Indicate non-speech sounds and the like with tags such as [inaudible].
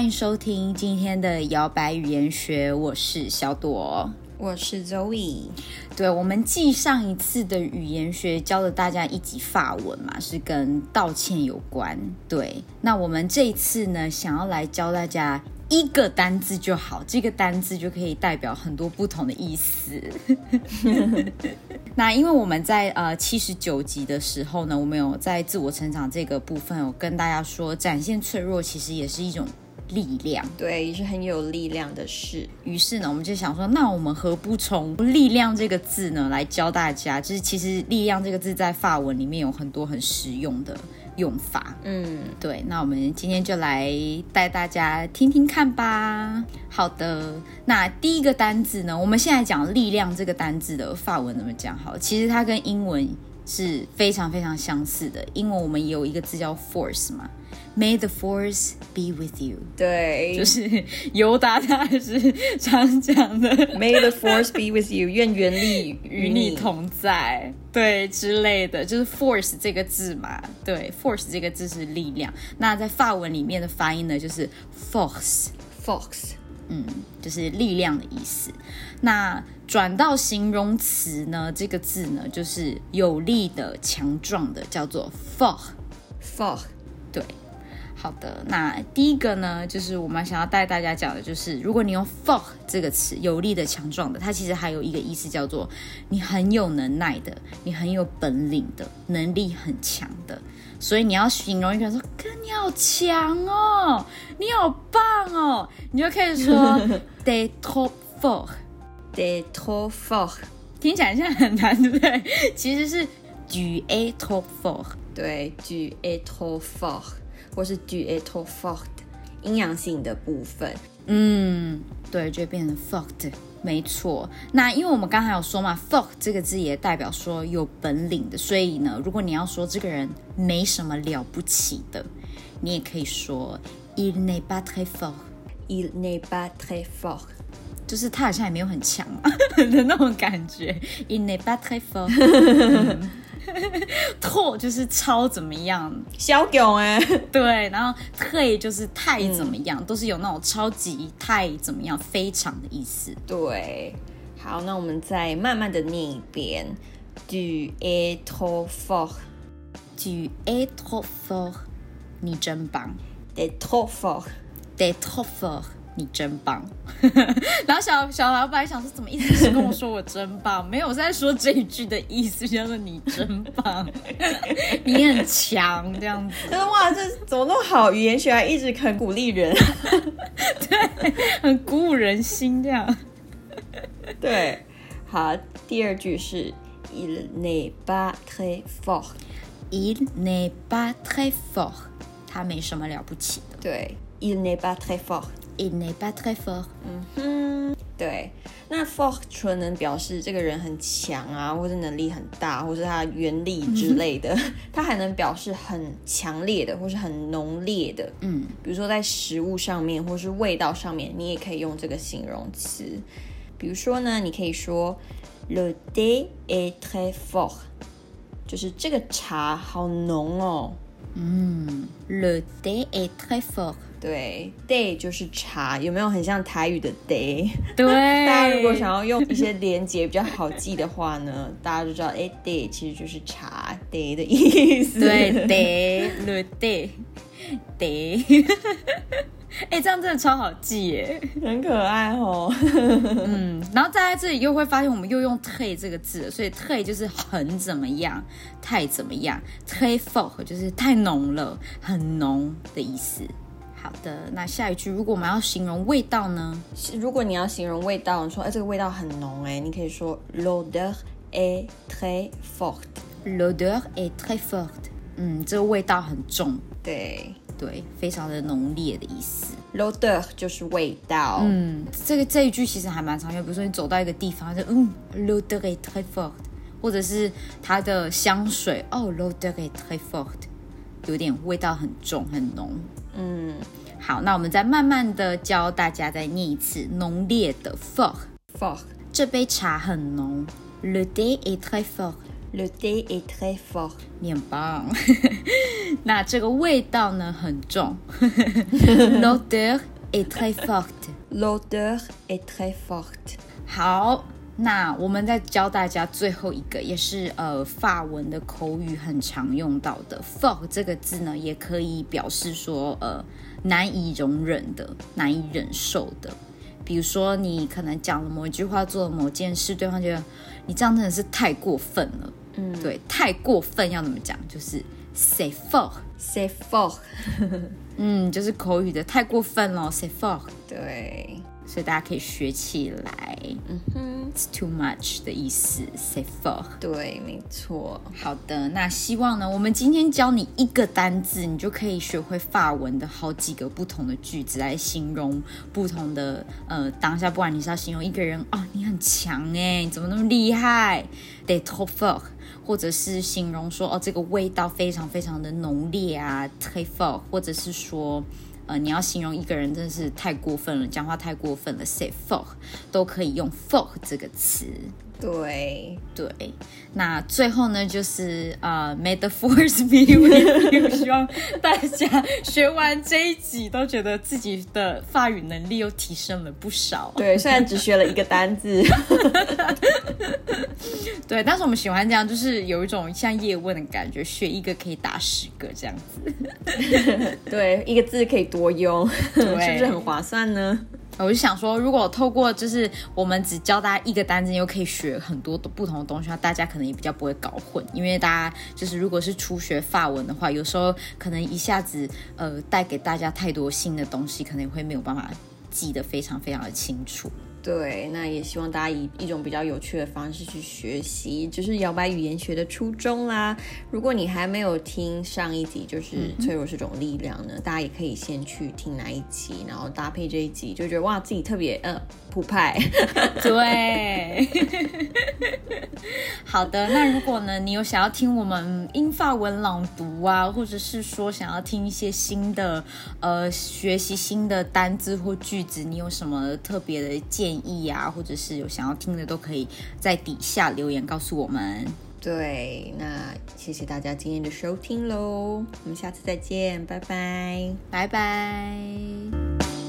欢迎收听今天的摇摆语言学，我是小朵。我是 Zoe，对，我们继上一次的语言学教了大家一集法文嘛，是跟道歉有关。对，那我们这一次呢，想要来教大家一个单字就好，这个单字就可以代表很多不同的意思。[laughs] 那因为我们在呃七十九集的时候呢，我们有在自我成长这个部分有跟大家说，展现脆弱其实也是一种。力量，对，也是很有力量的事。于是呢，我们就想说，那我们何不从“力量”这个字呢，来教大家？就是其实“力量”这个字在法文里面有很多很实用的用法。嗯，对。那我们今天就来带大家听听看吧。好的，那第一个单字呢，我们现在讲“力量”这个单字的法文怎么讲？好，其实它跟英文是非常非常相似的。英文我们有一个字叫 “force” 嘛。May the force be with you。对，就是尤达他是常讲的。May the force be with you，愿原力与你同在。对，之类的，就是 force 这个字嘛。对，force 这个字是力量。那在法文里面的发音呢，就是 force，force，嗯，就是力量的意思。那转到形容词呢，这个字呢，就是有力的、强壮的，叫做 fort，fort，对。好的，那第一个呢，就是我们想要带大家讲的，就是如果你用 “fort” 这个词，有力的、强壮的，它其实还有一个意思叫做你很有能耐的，你很有本领的，能力很强的。所以你要形容一个人说：“哥，你好强哦，你好棒哦。”你就可以说 “de trop fort”，“de trop fort”，听起来现在很难，对不对？其实是 “du es trop fort”，对，“du es trop fort”。或是 du et trop fort，阴阳性的部分，嗯，对，就变成 fort，没错。那因为我们刚才有说嘛，fuck 这个字也代表说有本领的，所以呢，如果你要说这个人没什么了不起的，你也可以说 il n'est pas très fort，il n'est pas très fort，就是他好像也没有很强 [laughs] 的那种感觉，il n'est pas très fort。[laughs] [laughs] [laughs] 特就是超怎么样，小囧哎，[laughs] 对，然后退就是太怎么样，都是有那种超级太怎么样，非常的意思。对，好，那我们再慢慢的念一遍，Du es trop fort，Du es trop fort，你真棒，De trop fort，De trop fort。你真棒，[laughs] 然后小小老板想说，怎么一直是跟我说我真棒？[laughs] 没有，我在说这一句的意思，叫做你真棒，[laughs] 你很强这样子。就是哇，这怎么那么好？语言学还一直肯鼓励人，对，很鼓舞人心这样。对，好，第二句是 il n'est pas très fort，il n'est pas très fort，他没什么了不起的。对，il n'est pas très fort。Il n'est pas très fort。嗯哼，对，那 fort 除了能表示这个人很强啊，或者能力很大，或是他原力之类的，它 [laughs] 还能表示很强烈的，或是很浓烈的。嗯，比如说在食物上面，或是味道上面，你也可以用这个形容词。比如说呢，你可以说 Le thé est très fort，就是这个茶好浓哦。嗯，Le thé est très fort。对，day 就是茶，有没有很像台语的 day？对，[laughs] 大家如果想要用一些连接比较好记的话呢，大家就知道，哎，day 其实就是茶 day 的意思。对，[laughs] day，le day，day。[laughs] 哎，这样真的超好记耶，很可爱哦。嗯，然后再在这里又会发现，我们又用 t 这个字，所以 t 就是很怎么样，太怎么样 t fort 就是太浓了，很浓的意思。好的，那下一句，如果我们要形容味道呢？如果你要形容味道，你说哎，这个味道很浓哎，你可以说 l'odeur est très forte。l'odeur est très forte。嗯，这个味道很重。对对，非常的浓烈的意思。l'odeur 就是味道。嗯，这个这一句其实还蛮常用，比如说你走到一个地方，就嗯，l'odeur est très forte，或者是它的香水，哦，l'odeur est très forte，有点味道很重很浓。嗯，好，那我们再慢慢的教大家再念一次浓烈的 fort fort。这杯茶很浓，le thé est très fort。Le thé est très fort。你很棒。那这个味道呢很重。L'odeur est très forte。L'odeur est très forte。好，那我们再教大家最后一个，也是呃法文的口语很常用到的 “fuck” 这个字呢，也可以表示说呃难以容忍的、难以忍受的。比如说，你可能讲了某一句话，做了某件事，对方觉得你这样真的是太过分了。嗯，对，太过分要怎么讲？就是 “c'est fort”。C'est fort。[laughs] 嗯，就是口语的太过分了，“c'est fort”。对，所以大家可以学起来。嗯哼，It's too much 的意思，say for。对，没错。好的，那希望呢，我们今天教你一个单字，你就可以学会法文的好几个不同的句子来形容不同的呃当下。不管你是要形容一个人哦，你很强哎，怎么那么厉害，de t o p f o r 或者是形容说哦这个味道非常非常的浓烈啊，très f o r 或者是说。呃，你要形容一个人真的是太过分了，讲话太过分了，say fuck，都可以用 fuck 这个词。对，对，那最后呢，就是呃，May the force be with you。[laughs] 希望大家学完这一集都觉得自己的法语能力又提升了不少。对，虽然只学了一个单字，[laughs] 对，但是我们喜欢这样，就是有一种像叶问的感觉，学一个可以打十个这样子。[laughs] 对，一个字可以多用，是不是很划算呢？我就想说，如果透过就是我们只教大家一个单词，又可以学很多不同的东西，那大家可能也比较不会搞混。因为大家就是如果是初学法文的话，有时候可能一下子呃带给大家太多新的东西，可能也会没有办法记得非常非常的清楚。对，那也希望大家以一种比较有趣的方式去学习，就是摇摆语言学的初衷啦。如果你还没有听上一集，就是脆弱是种力量呢，大家也可以先去听那一集，然后搭配这一集，就觉得哇，自己特别呃普派。[laughs] 对，[laughs] [laughs] 好的。那如果呢，你有想要听我们英法文朗读啊，或者是说想要听一些新的呃学习新的单字或句子，你有什么特别的建议啊，或者是有想要听的，都可以在底下留言告诉我们。对，那谢谢大家今天的收听喽，我们下次再见，拜拜。拜拜。